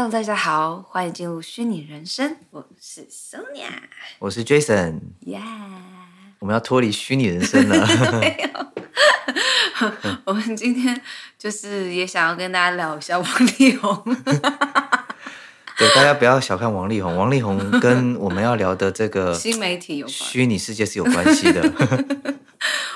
Hello，大家好，欢迎进入虚拟人生。我是 Sonia，我是 Jason。Yeah，我们要脱离虚拟人生了。没有，我们今天就是也想要跟大家聊一下王力宏。对，大家不要小看王力宏，王力宏跟我们要聊的这个新媒体有虚拟世界是有关系的。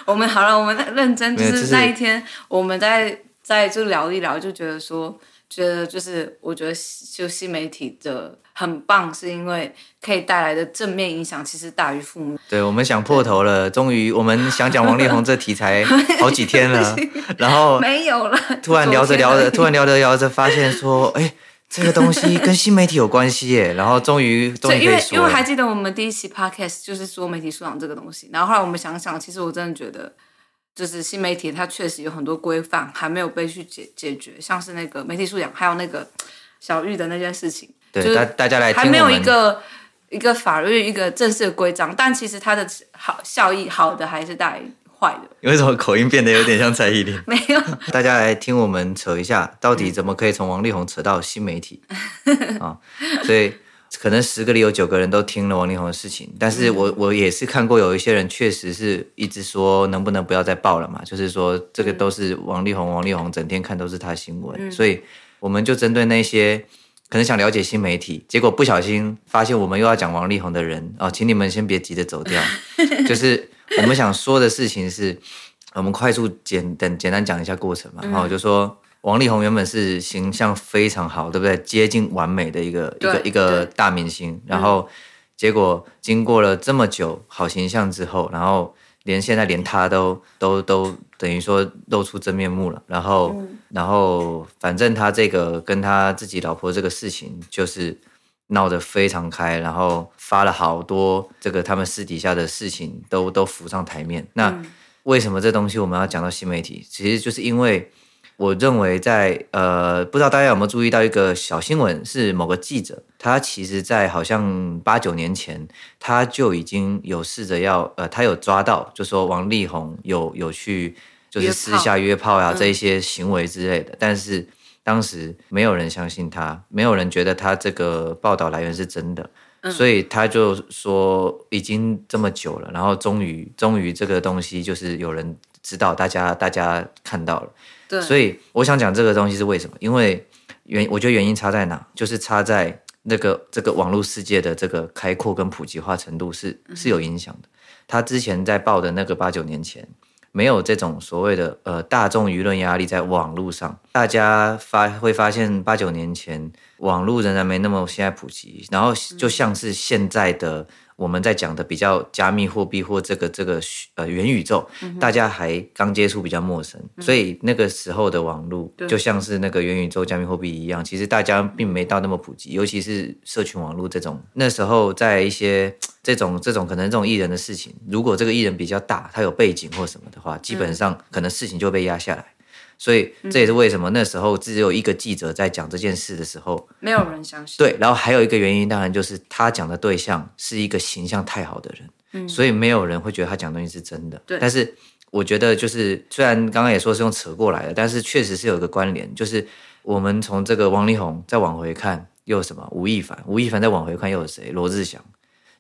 我们好了，我们认真，就是那一天我们在在就聊一聊，就觉得说。觉得就是，我觉得就新媒体的很棒，是因为可以带来的正面影响其实大于负面。对，我们想破头了，终于我们想讲王力宏这题材 好几天了，然后没有了。突然聊着聊着，突然聊着聊着，发现说，哎，这个东西跟新媒体有关系耶。然后终于，终于因为因为还记得我们第一期 podcast 就是说媒体素养这个东西，然后后来我们想想，其实我真的觉得。就是新媒体，它确实有很多规范还没有被去解解决，像是那个媒体素养，还有那个小玉的那件事情，对，就是大大家来听还没有一个一个法律一个正式的规章，但其实它的好效益好的还是大于坏的。为什么口音变得有点像蔡依林？没有，大家来听我们扯一下，到底怎么可以从王力宏扯到新媒体 啊？所以。可能十个里有九个人都听了王力宏的事情，但是我我也是看过有一些人确实是一直说能不能不要再报了嘛，就是说这个都是王力宏，王力宏整天看都是他的新闻，嗯、所以我们就针对那些可能想了解新媒体，结果不小心发现我们又要讲王力宏的人哦，请你们先别急着走掉，就是我们想说的事情是，我们快速简等简单讲一下过程嘛，然后就说。王力宏原本是形象非常好，对不对？接近完美的一个一个一个大明星，然后结果经过了这么久好形象之后，然后连现在连他都都都等于说露出真面目了，然后、嗯、然后反正他这个跟他自己老婆这个事情就是闹得非常开，然后发了好多这个他们私底下的事情都都浮上台面。那为什么这东西我们要讲到新媒体？其实就是因为。我认为在呃，不知道大家有没有注意到一个小新闻，是某个记者，他其实，在好像八九年前，他就已经有试着要呃，他有抓到，就说王力宏有有去就是私下约炮呀、啊、这一些行为之类的，嗯、但是当时没有人相信他，没有人觉得他这个报道来源是真的，嗯、所以他就说已经这么久了，然后终于终于这个东西就是有人知道，大家大家看到了。所以我想讲这个东西是为什么？因为原我觉得原因差在哪，就是差在那个这个网络世界的这个开阔跟普及化程度是是有影响的。他之前在报的那个八九年前，没有这种所谓的呃大众舆论压力在网络上，大家发会发现八九年前网络仍然没那么现在普及，然后就像是现在的。我们在讲的比较加密货币或这个这个呃元宇宙，嗯、大家还刚接触比较陌生，嗯、所以那个时候的网络就像是那个元宇宙加密货币一样，其实大家并没到那么普及，尤其是社群网络这种。那时候在一些 这种这种可能这种艺人的事情，如果这个艺人比较大，他有背景或什么的话，基本上可能事情就被压下来。所以这也是为什么那时候只有一个记者在讲这件事的时候，没有人相信。对，然后还有一个原因，当然就是他讲的对象是一个形象太好的人，嗯，所以没有人会觉得他讲的东西是真的。对，但是我觉得就是虽然刚刚也说是用扯过来的，但是确实是有一个关联，就是我们从这个王力宏再往回看，又有什么吴亦凡，吴亦凡再往回看又有谁？罗志祥，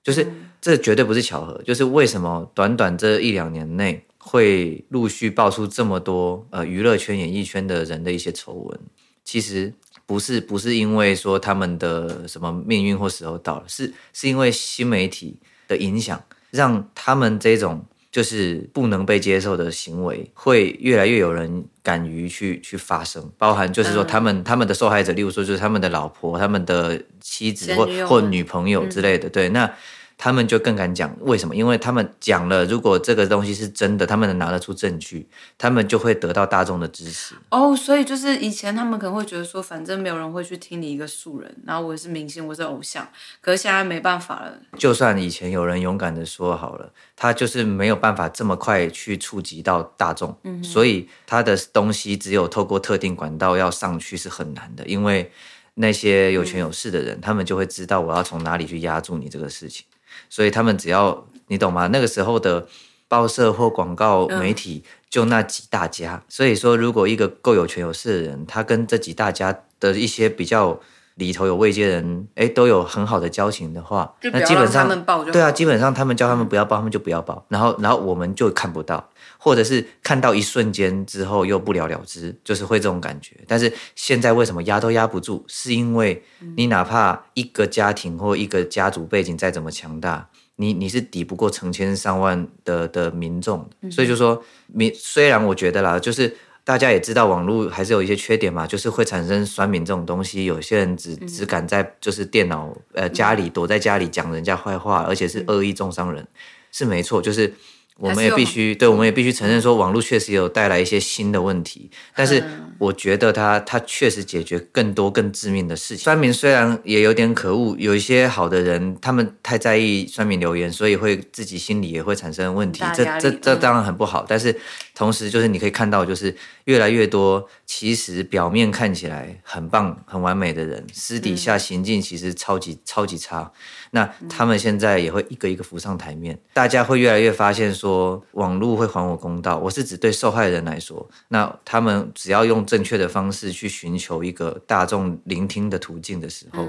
就是这绝对不是巧合，就是为什么短短这一两年内。会陆续爆出这么多呃娱乐圈、演艺圈的人的一些丑闻，其实不是不是因为说他们的什么命运或时候到了，是是因为新媒体的影响，让他们这种就是不能被接受的行为，会越来越有人敢于去去发生，包含就是说他们、嗯、他们的受害者，例如说就是他们的老婆、他们的妻子或或女朋友之类的，嗯、对那。他们就更敢讲，为什么？因为他们讲了，如果这个东西是真的，他们能拿得出证据，他们就会得到大众的支持。哦，所以就是以前他们可能会觉得说，反正没有人会去听你一个素人，然后我是明星，我是偶像。可是现在没办法了。就算以前有人勇敢的说好了，他就是没有办法这么快去触及到大众，嗯，所以他的东西只有透过特定管道要上去是很难的，因为那些有权有势的人，嗯、他们就会知道我要从哪里去压住你这个事情。所以他们只要你懂吗？那个时候的报社或广告媒体就那几大家。所以说，如果一个够有权有势的人，他跟这几大家的一些比较里头有位阶人，哎，都有很好的交情的话，那基本上对啊，基本上他们叫他们不要报，他们就不要报，然后然后我们就看不到，或者是看到一瞬间之后又不了了之，就是会这种感觉。但是现在为什么压都压不住？是因为你哪怕一个家庭或一个家族背景再怎么强大，你你是抵不过成千上万的的民众，所以就说民虽然我觉得啦，就是。大家也知道，网络还是有一些缺点嘛，就是会产生酸民这种东西。有些人只只敢在就是电脑呃家里躲在家里讲人家坏话，而且是恶意重伤人，是没错，就是。我们也必须，对，我们也必须承认说，网络确实有带来一些新的问题，但是我觉得它它确实解决更多更致命的事情。酸民虽然也有点可恶，有一些好的人，他们太在意酸民留言，所以会自己心里也会产生问题，这这这当然很不好。但是同时，就是你可以看到，就是越来越多其实表面看起来很棒、很完美的人，私底下行径其实超级超级差。那他们现在也会一个一个浮上台面，大家会越来越发现说，网络会还我公道。我是指对受害人来说，那他们只要用正确的方式去寻求一个大众聆听的途径的时候，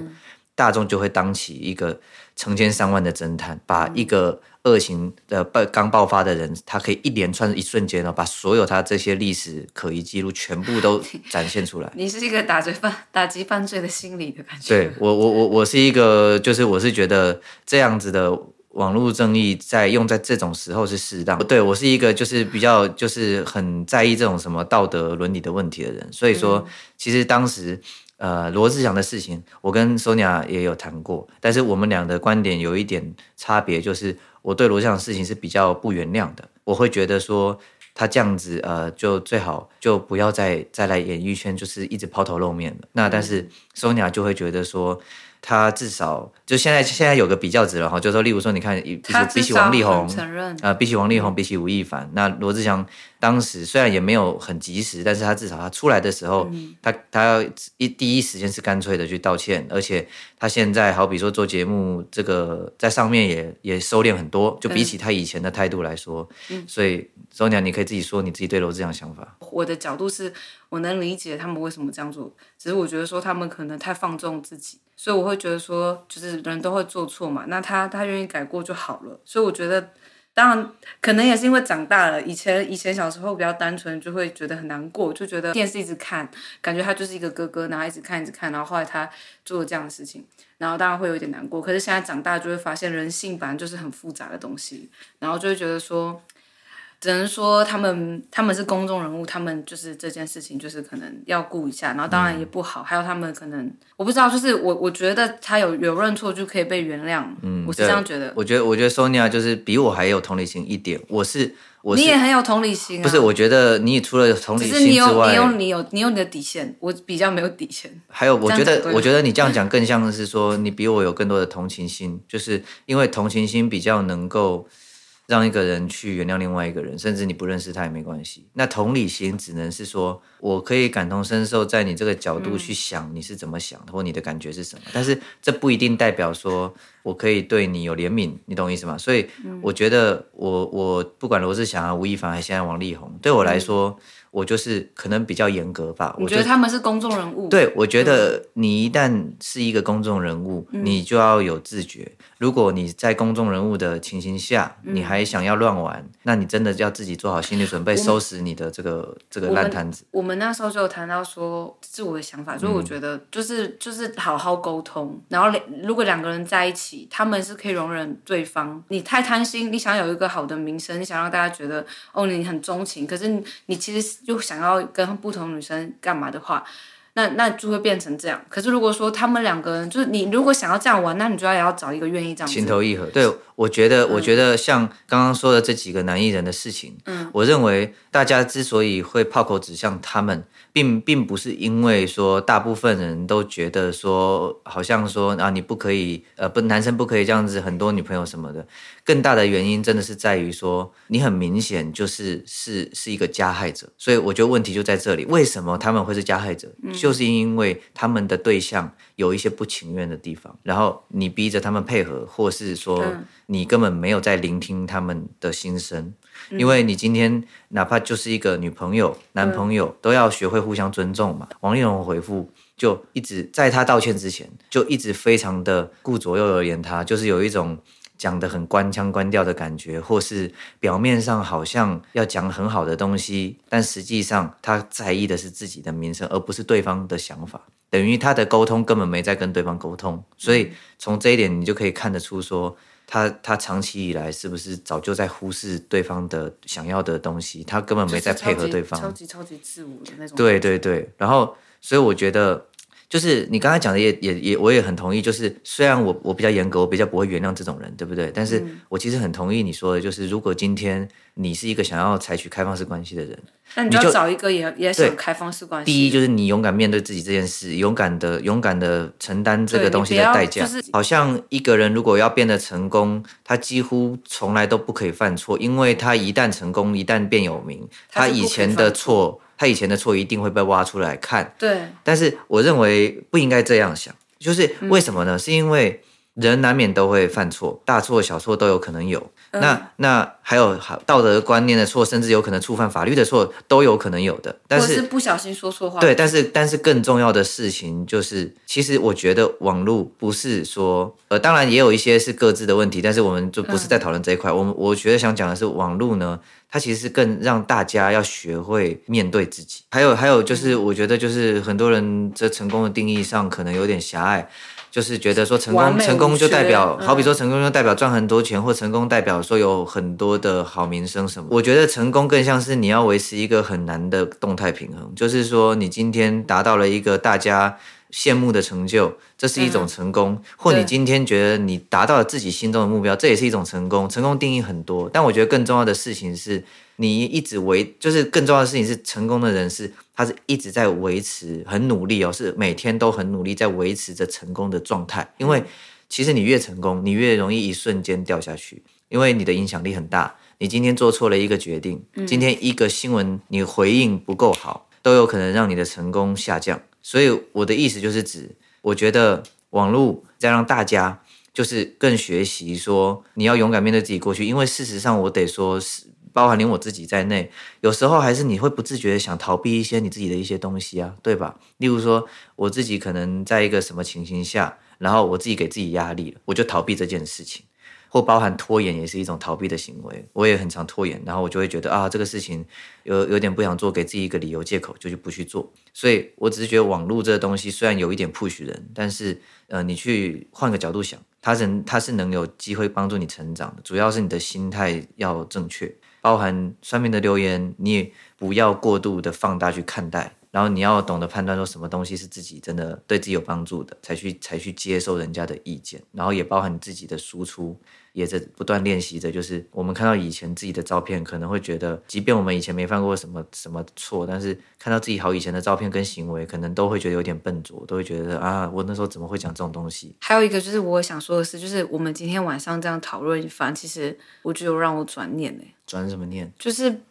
大众就会当起一个成千上万的侦探，把一个。恶行的爆刚爆发的人，他可以一连串一瞬间呢，把所有他这些历史可疑记录全部都 展现出来。你是一个打罪犯、打击犯罪的心理的感觉。对我，我，我，我是一个，就是我是觉得这样子的网络正义在用在这种时候是适当。对我是一个，就是比较就是很在意这种什么道德伦理的问题的人。所以说，嗯、其实当时。呃，罗志祥的事情，我跟 Sonia 也有谈过，但是我们俩的观点有一点差别，就是我对罗志祥的事情是比较不原谅的，我会觉得说他这样子，呃，就最好就不要再再来演艺圈，就是一直抛头露面了。那但是 Sonia 就会觉得说。他至少就现在现在有个比较值了哈，就是说，例如说，你看，比起比起王力宏，呃，比起王力宏，比起吴亦凡，那罗志祥当时虽然也没有很及时，但是他至少他出来的时候，嗯、他他要一第一时间是干脆的去道歉，而且他现在好比说做节目，这个在上面也也收敛很多，就比起他以前的态度来说，嗯、所以 Sonia 你可以自己说你自己对罗志祥想法。我的角度是我能理解他们为什么这样做，只是我觉得说他们可能太放纵自己。所以我会觉得说，就是人都会做错嘛，那他他愿意改过就好了。所以我觉得，当然可能也是因为长大了，以前以前小时候比较单纯，就会觉得很难过，就觉得电视一直看，感觉他就是一个哥哥，然后一直看一直看，然后后来他做了这样的事情，然后当然会有点难过。可是现在长大就会发现，人性本来就是很复杂的东西，然后就会觉得说。只能说他们他们是公众人物，他们就是这件事情就是可能要顾一下，然后当然也不好。嗯、还有他们可能我不知道，就是我我觉得他有有认错就可以被原谅，嗯，我是这样觉得。我觉得我觉得 Sonia 就是比我还有同理心一点。我是我是你也很有同理心、啊，不是？我觉得你除了同理心之外，你有你有你有你有你的底线，我比较没有底线。还有，我觉得我觉得你这样讲更像是说你比我有更多的同情心，就是因为同情心比较能够。让一个人去原谅另外一个人，甚至你不认识他也没关系。那同理心只能是说，我可以感同身受，在你这个角度去想你是怎么想的，或你的感觉是什么。但是这不一定代表说我可以对你有怜悯，你懂我意思吗？所以我觉得我我不管罗志祥啊、吴亦凡还是现在王力宏，对我来说。我就是可能比较严格吧。我觉得他们是公众人物。对，我觉得你一旦是一个公众人物，嗯、你就要有自觉。如果你在公众人物的情形下，嗯、你还想要乱玩，那你真的要自己做好心理准备，收拾你的这个这个烂摊子。我们那时候就有谈到说，自我的想法，所以我觉得就是就是好好沟通。然后如果两个人在一起，他们是可以容忍对方。你太贪心，你想有一个好的名声，你想让大家觉得哦，你很钟情，可是你，你其实。就想要跟不同女生干嘛的话，那那就会变成这样。可是如果说他们两个人，就是你如果想要这样玩，那你就要也要找一个愿意这样情投意合。对，我觉得，嗯、我觉得像刚刚说的这几个男艺人的事情，嗯，我认为大家之所以会炮口指向他们。并并不是因为说大部分人都觉得说，好像说啊，你不可以，呃，不，男生不可以这样子，很多女朋友什么的。更大的原因真的是在于说，你很明显就是是是一个加害者。所以我觉得问题就在这里，为什么他们会是加害者？嗯、就是因为他们的对象有一些不情愿的地方，然后你逼着他们配合，或是说你根本没有在聆听他们的心声。因为你今天哪怕就是一个女朋友、男朋友，都要学会互相尊重嘛。王力宏回复就一直在他道歉之前，就一直非常的顾左右而言他，就是有一种讲的很官腔官调的感觉，或是表面上好像要讲很好的东西，但实际上他在意的是自己的名声，而不是对方的想法。等于他的沟通根本没在跟对方沟通，所以从这一点你就可以看得出说。他他长期以来是不是早就在忽视对方的想要的东西？他根本没在配合对方，超级超级自我的那种。对对对，然后所以我觉得，就是你刚才讲的也也也，我也很同意。就是虽然我我比较严格，我比较不会原谅这种人，对不对？但是我其实很同意你说的，就是如果今天你是一个想要采取开放式关系的人。那你就要找一个也也想开放式关系。第一就是你勇敢面对自己这件事，勇敢的勇敢的承担这个东西的代价。就是、好像一个人如果要变得成功，他几乎从来都不可以犯错，因为他一旦成功，一旦变有名，他以前的错，他以前的错一定会被挖出来看。对。但是我认为不应该这样想，就是为什么呢？嗯、是因为。人难免都会犯错，大错小错都有可能有。嗯、那那还有道德观念的错，甚至有可能触犯法律的错，都有可能有的。但是，是不小心说错话。对，但是但是更重要的事情就是，其实我觉得网络不是说，呃，当然也有一些是各自的问题，但是我们就不是在讨论这一块。嗯、我们我觉得想讲的是，网络呢，它其实是更让大家要学会面对自己。还有还有就是，我觉得就是很多人在成功的定义上可能有点狭隘。就是觉得说成功成功就代表，好比说成功就代表赚很多钱，或成功代表说有很多的好名声什么。我觉得成功更像是你要维持一个很难的动态平衡，就是说你今天达到了一个大家羡慕的成就，这是一种成功；或你今天觉得你达到了自己心中的目标，这也是一种成功。成功定义很多，但我觉得更重要的事情是。你一直维，就是更重要的事情是，成功的人是他是一直在维持，很努力哦，是每天都很努力在维持着成功的状态。因为其实你越成功，你越容易一瞬间掉下去，因为你的影响力很大。你今天做错了一个决定，今天一个新闻你回应不够好，都有可能让你的成功下降。所以我的意思就是指，我觉得网络在让大家就是更学习说，你要勇敢面对自己过去，因为事实上我得说是。包含连我自己在内，有时候还是你会不自觉的想逃避一些你自己的一些东西啊，对吧？例如说，我自己可能在一个什么情形下，然后我自己给自己压力了，我就逃避这件事情，或包含拖延也是一种逃避的行为。我也很常拖延，然后我就会觉得啊，这个事情有有点不想做，给自己一个理由借口，就就不去做。所以我只是觉得网络这个东西虽然有一点 push 人，但是呃，你去换个角度想，它能它是能有机会帮助你成长的，主要是你的心态要正确。包含上面的留言，你也不要过度的放大去看待，然后你要懂得判断说什么东西是自己真的对自己有帮助的，才去才去接受人家的意见，然后也包含你自己的输出，也在不断练习着。就是我们看到以前自己的照片，可能会觉得，即便我们以前没犯过什么什么错，但是看到自己好以前的照片跟行为，可能都会觉得有点笨拙，都会觉得啊，我那时候怎么会讲这种东西？还有一个就是我想说的是，就是我们今天晚上这样讨论一番，其实我觉得让我转念呢。转什么念？就是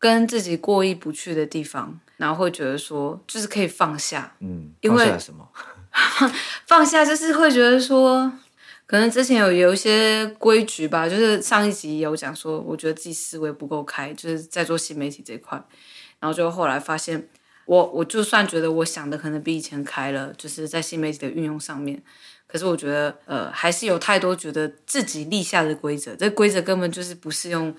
跟自己过意不去的地方，然后会觉得说，就是可以放下。嗯，放下什么？放下就是会觉得说，可能之前有有一些规矩吧，就是上一集有讲说，我觉得自己思维不够开，就是在做新媒体这一块，然后就后来发现，我我就算觉得我想的可能比以前开了，就是在新媒体的运用上面。可是我觉得，呃，还是有太多觉得自己立下的规则，这规则根本就是不适用，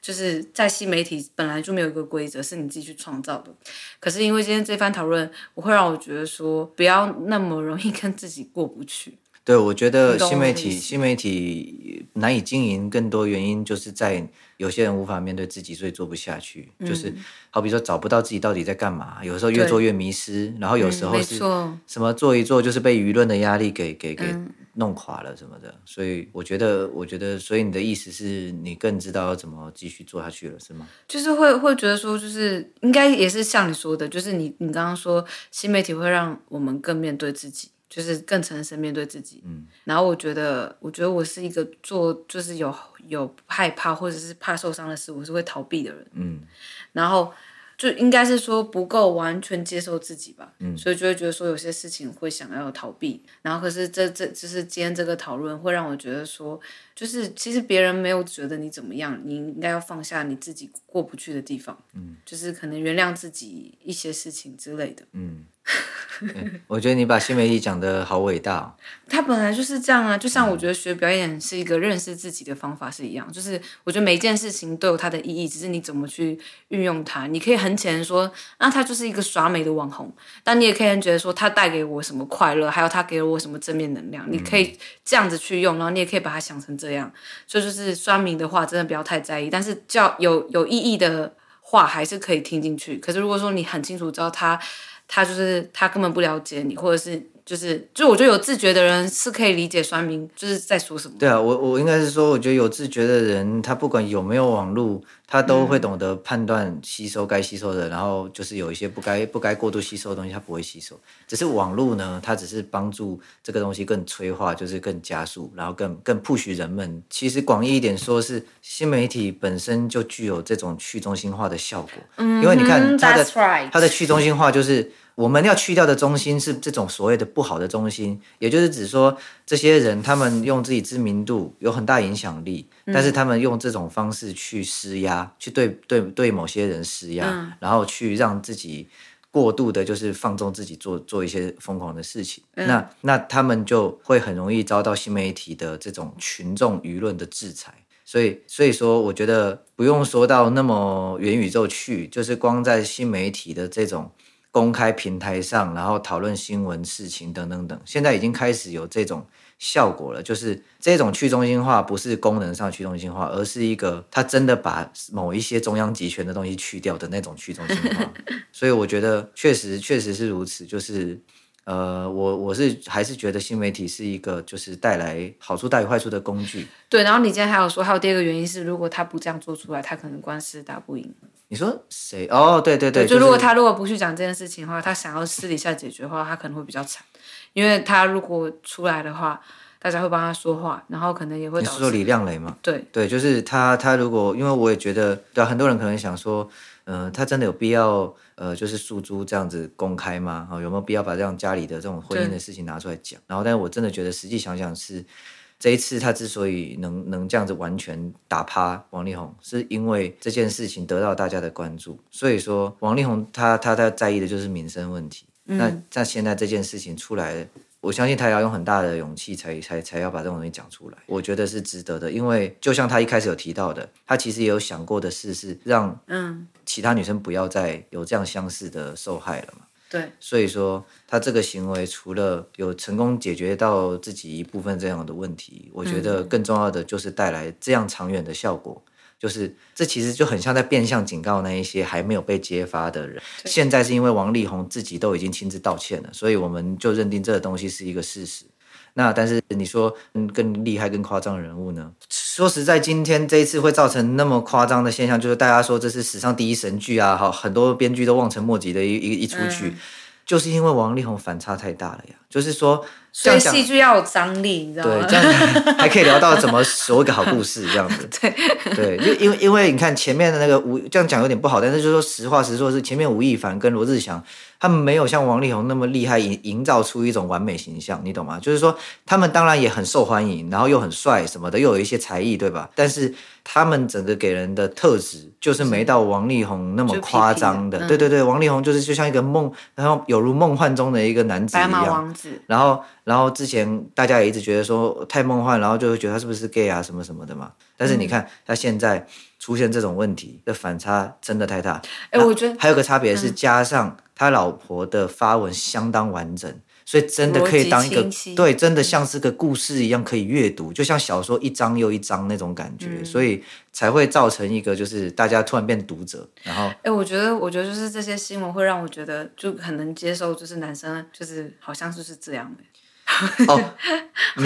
就是在新媒体本来就没有一个规则，是你自己去创造的。可是因为今天这番讨论，我会让我觉得说，不要那么容易跟自己过不去。对，我觉得新媒体新媒体难以经营，更多原因就是在有些人无法面对自己，所以做不下去。嗯、就是好比说找不到自己到底在干嘛，有时候越做越迷失，然后有时候是什么做一做就是被舆论的压力给给给弄垮了什么的。所以我觉得，我觉得，所以你的意思是你更知道要怎么继续做下去了，是吗？就是会会觉得说，就是应该也是像你说的，就是你你刚刚说新媒体会让我们更面对自己。就是更诚实面对自己，嗯，然后我觉得，我觉得我是一个做就是有有害怕或者是怕受伤的事，我是会逃避的人，嗯，然后就应该是说不够完全接受自己吧，嗯，所以就会觉得说有些事情会想要逃避，然后可是这这就是今天这个讨论会让我觉得说，就是其实别人没有觉得你怎么样，你应该要放下你自己过不去的地方，嗯，就是可能原谅自己一些事情之类的，嗯。我觉得你把新媒体讲的好伟大哦。他本来就是这样啊，就像我觉得学表演是一个认识自己的方法是一样，就是我觉得每一件事情都有它的意义，只是你怎么去运用它。你可以很浅说，那他就是一个耍美的网红，但你也可以觉得说他带给我什么快乐，还有他给了我什么正面能量，你可以这样子去用，然后你也可以把它想成这样。所以就是酸民的话，真的不要太在意，但是叫有有意义的话还是可以听进去。可是如果说你很清楚知道他。他就是他根本不了解你，或者是就是就我觉得有自觉的人是可以理解酸民就是在说什么。对啊，我我应该是说，我觉得有自觉的人，他不管有没有网络，他都会懂得判断吸收该吸收的，嗯、然后就是有一些不该不该过度吸收的东西，他不会吸收。只是网络呢，它只是帮助这个东西更催化，就是更加速，然后更更 push 人们。其实广义一点说，是新媒体本身就具有这种去中心化的效果。嗯，因为你看它的 right. 它的去中心化就是。我们要去掉的中心是这种所谓的不好的中心，也就是指说，这些人他们用自己知名度有很大影响力，但是他们用这种方式去施压，去对对对某些人施压，然后去让自己过度的，就是放纵自己做做一些疯狂的事情。那那他们就会很容易遭到新媒体的这种群众舆论的制裁。所以所以说，我觉得不用说到那么元宇宙去，就是光在新媒体的这种。公开平台上，然后讨论新闻事情等等等，现在已经开始有这种效果了。就是这种去中心化，不是功能上去中心化，而是一个他真的把某一些中央集权的东西去掉的那种去中心化。所以我觉得确实确实是如此。就是呃，我我是还是觉得新媒体是一个就是带来好处大于坏处的工具。对，然后你今天还有说，还有第二个原因是，如果他不这样做出来，他可能官司打不赢。你说谁？哦，对对对，就如果他如果不去讲这件事情的话，他想要私底下解决的话，他可能会比较惨，因为他如果出来的话，大家会帮他说话，然后可能也会。你是说李亮雷吗？对对，就是他，他如果因为我也觉得，对很多人可能想说，嗯、呃，他真的有必要，呃，就是诉诸这样子公开吗？有没有必要把这样家里的这种婚姻的事情拿出来讲？然后，但是我真的觉得，实际想想是。这一次他之所以能能这样子完全打趴王力宏，是因为这件事情得到大家的关注。所以说，王力宏他他他在意的就是民生问题。嗯、那在现在这件事情出来，我相信他要用很大的勇气才才才要把这种东西讲出来。我觉得是值得的，因为就像他一开始有提到的，他其实也有想过的事是让嗯其他女生不要再有这样相似的受害了嘛。对，所以说他这个行为除了有成功解决到自己一部分这样的问题，我觉得更重要的就是带来这样长远的效果。嗯、就是这其实就很像在变相警告那一些还没有被揭发的人。现在是因为王力宏自己都已经亲自道歉了，所以我们就认定这个东西是一个事实。那但是你说更厉害、更夸张的人物呢？说实在，今天这一次会造成那么夸张的现象，就是大家说这是史上第一神剧啊，好，很多编剧都望尘莫及的一一一出剧，嗯、就是因为王力宏反差太大了呀。就是说，所以戏剧要有张力，你知道吗？对，这样还可以聊到怎么说一个好故事，这样子。对 对，就因为因为你看前面的那个吴，这样讲有点不好，但是就是说实话实说，是前面吴亦凡跟罗志祥。他们没有像王力宏那么厉害，营营造出一种完美形象，你懂吗？就是说，他们当然也很受欢迎，然后又很帅什么的，又有一些才艺，对吧？但是他们整个给人的特质就是没到王力宏那么夸张的。对对对，王力宏就是就像一个梦，然后有如梦幻中的一个男子一样。白马王子。然后，然后之前大家也一直觉得说太梦幻，然后就会觉得他是不是 gay 啊什么什么的嘛。但是你看他现在出现这种问题的反差真的太大。哎，我觉得还有个差别是加上。他老婆的发文相当完整，所以真的可以当一个对，真的像是个故事一样可以阅读，就像小说一章又一章那种感觉，嗯、所以才会造成一个就是大家突然变读者。然后，哎、欸，我觉得，我觉得就是这些新闻会让我觉得就很能接受，就是男生就是好像就是这样的。哦，你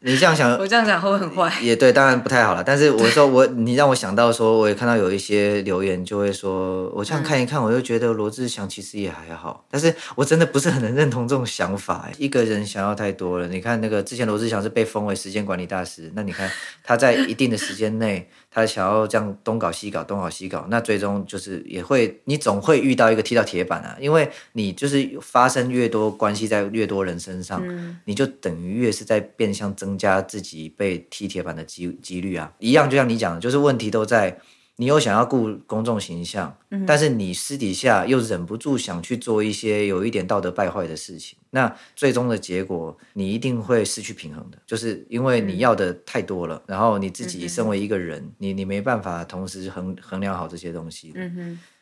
你这样想，我这样想会不会很坏？也对，当然不太好了。但是我说我，你让我想到说，我也看到有一些留言就会说，我这样看一看，我就觉得罗志祥其实也还好。但是我真的不是很能认同这种想法。一个人想要太多了。你看那个之前罗志祥是被封为时间管理大师，那你看他在一定的时间内。他想要这样东搞西搞，东搞西搞，那最终就是也会，你总会遇到一个踢到铁板啊，因为你就是发生越多关系在越多人身上，嗯、你就等于越是在变相增加自己被踢铁板的机几率啊，一样就像你讲的，就是问题都在你又想要顾公众形象，嗯、但是你私底下又忍不住想去做一些有一点道德败坏的事情，那最终的结果你一定会失去平衡的，就是因为你要的太多了，嗯、然后你自己身为一个人，嗯、你你没办法同时衡衡量好这些东西。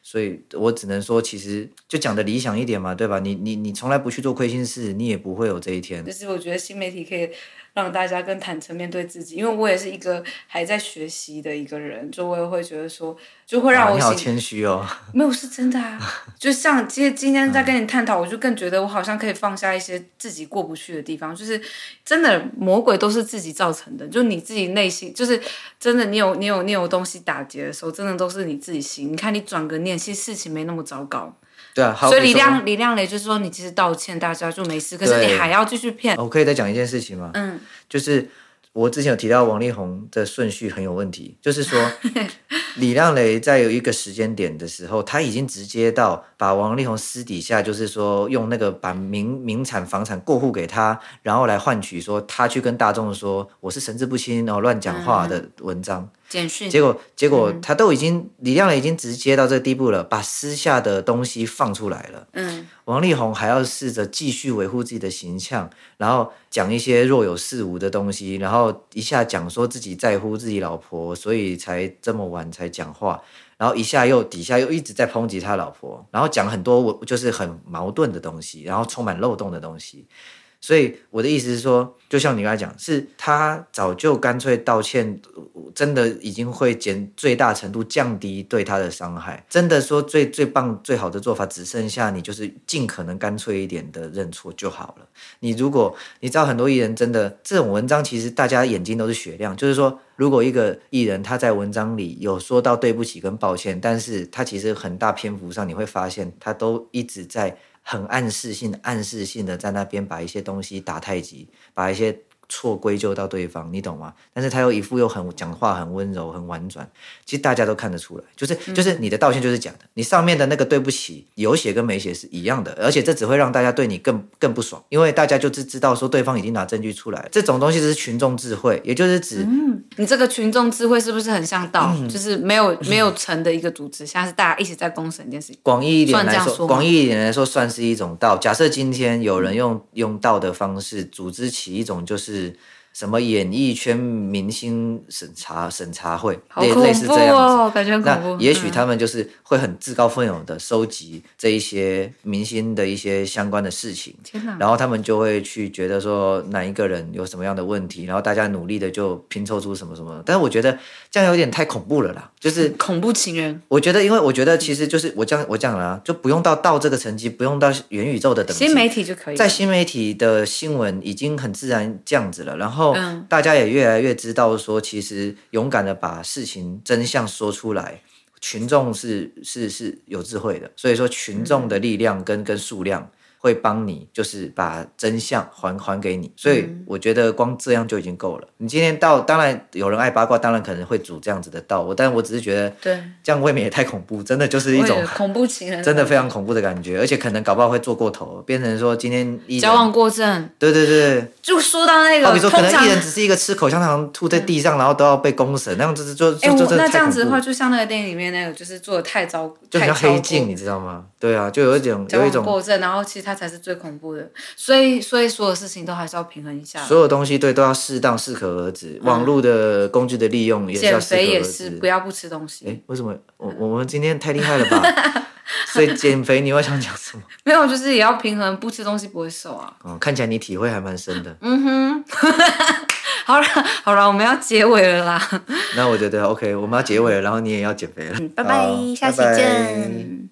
所以我只能说，其实就讲的理想一点嘛，对吧？你你你从来不去做亏心事，你也不会有这一天。就是我觉得新媒体可以。让大家更坦诚面对自己，因为我也是一个还在学习的一个人，就我也会觉得说，就会让我、好谦虚哦。没有是真的啊，就像其实今天在跟你探讨，嗯、我就更觉得我好像可以放下一些自己过不去的地方，就是真的魔鬼都是自己造成的，就你自己内心就是真的，你有你有你有东西打结的时候，真的都是你自己心。你看你转个念，其实事情没那么糟糕。对啊，所以李亮李亮磊就是说，你其实道歉，大家就没事，可是你还要继续骗。我可以再讲一件事情吗？嗯，就是我之前有提到王力宏的顺序很有问题，就是说 李亮磊在有一个时间点的时候，他已经直接到把王力宏私底下就是说用那个把名名产房产过户给他，然后来换取说他去跟大众说我是神志不清然后乱讲话的文章。嗯简讯，结果结果他都已经李亮雷已经直接到这个地步了，把私下的东西放出来了。嗯，王力宏还要试着继续维护自己的形象，然后讲一些若有似无的东西，然后一下讲说自己在乎自己老婆，所以才这么晚才讲话，然后一下又底下又一直在抨击他老婆，然后讲很多我就是很矛盾的东西，然后充满漏洞的东西。所以我的意思是说，就像你刚才讲，是他早就干脆道歉，真的已经会减最大程度降低对他的伤害。真的说最最棒最好的做法，只剩下你就是尽可能干脆一点的认错就好了。你如果你知道很多艺人真的这种文章，其实大家眼睛都是雪亮。就是说，如果一个艺人他在文章里有说到对不起跟抱歉，但是他其实很大篇幅上你会发现他都一直在。很暗示性、暗示性的在那边把一些东西打太极，把一些。错归咎到对方，你懂吗？但是他又一副又很讲话很温柔很婉转，其实大家都看得出来，就是就是你的道歉就是假的，你上面的那个对不起有写跟没写是一样的，而且这只会让大家对你更更不爽，因为大家就知知道说对方已经拿证据出来，这种东西是群众智慧，也就是指，嗯，你这个群众智慧是不是很像道？嗯、就是没有没有成的一个组织，现在是大家一起在公审一件事情。广义一点来说，广义一点来说算是一种道。假设今天有人用用道的方式组织起一种就是。是什么演艺圈明星审查审查会，类类似这样子，感觉很恐怖。那也许他们就是会很自告奋勇的收集这一些明星的一些相关的事情！然后他们就会去觉得说哪一个人有什么样的问题，然后大家努力的就拼凑出什么什么。但是我觉得这样有点太恐怖了啦，就是恐怖情人。我觉得，因为我觉得其实就是我这样我讲了啊，就不用到到这个层级，不用到元宇宙的等级，新媒体就可以，在新媒体的新闻已经很自然这样子了，然后。大家也越来越知道说，其实勇敢的把事情真相说出来，群众是是是有智慧的，所以说群众的力量跟跟数量。会帮你，就是把真相还还给你，所以我觉得光这样就已经够了。你今天到，当然有人爱八卦，当然可能会组这样子的道，我，但我只是觉得，对，这样未免也太恐怖，真的就是一种恐怖情人，真的非常恐怖的感觉，而且可能搞不好会做过头，变成说今天交往过正，对对对，就说到那个，好比说可能艺人只是一个吃口香糖吐在地上，然后都要被公审，那样子就就，那这样子的话，就像那个电影里面那个，就是做的太糟，就像黑镜，你知道吗？对啊，就有一种有一种过正，然后其实他才是最恐怖的。所以，所以所有事情都还是要平衡一下。所有东西对都要适当、适可而止。网络的工具的利用也是要适可而止。减肥也是，不要不吃东西。哎，为什么？我我们今天太厉害了吧？所以减肥你会想讲什么？没有，就是也要平衡，不吃东西不会瘦啊。哦，看起来你体会还蛮深的。嗯哼。好了好了，我们要结尾了啦。那我觉得 OK，我们要结尾了，然后你也要减肥了。嗯，拜拜，下期见。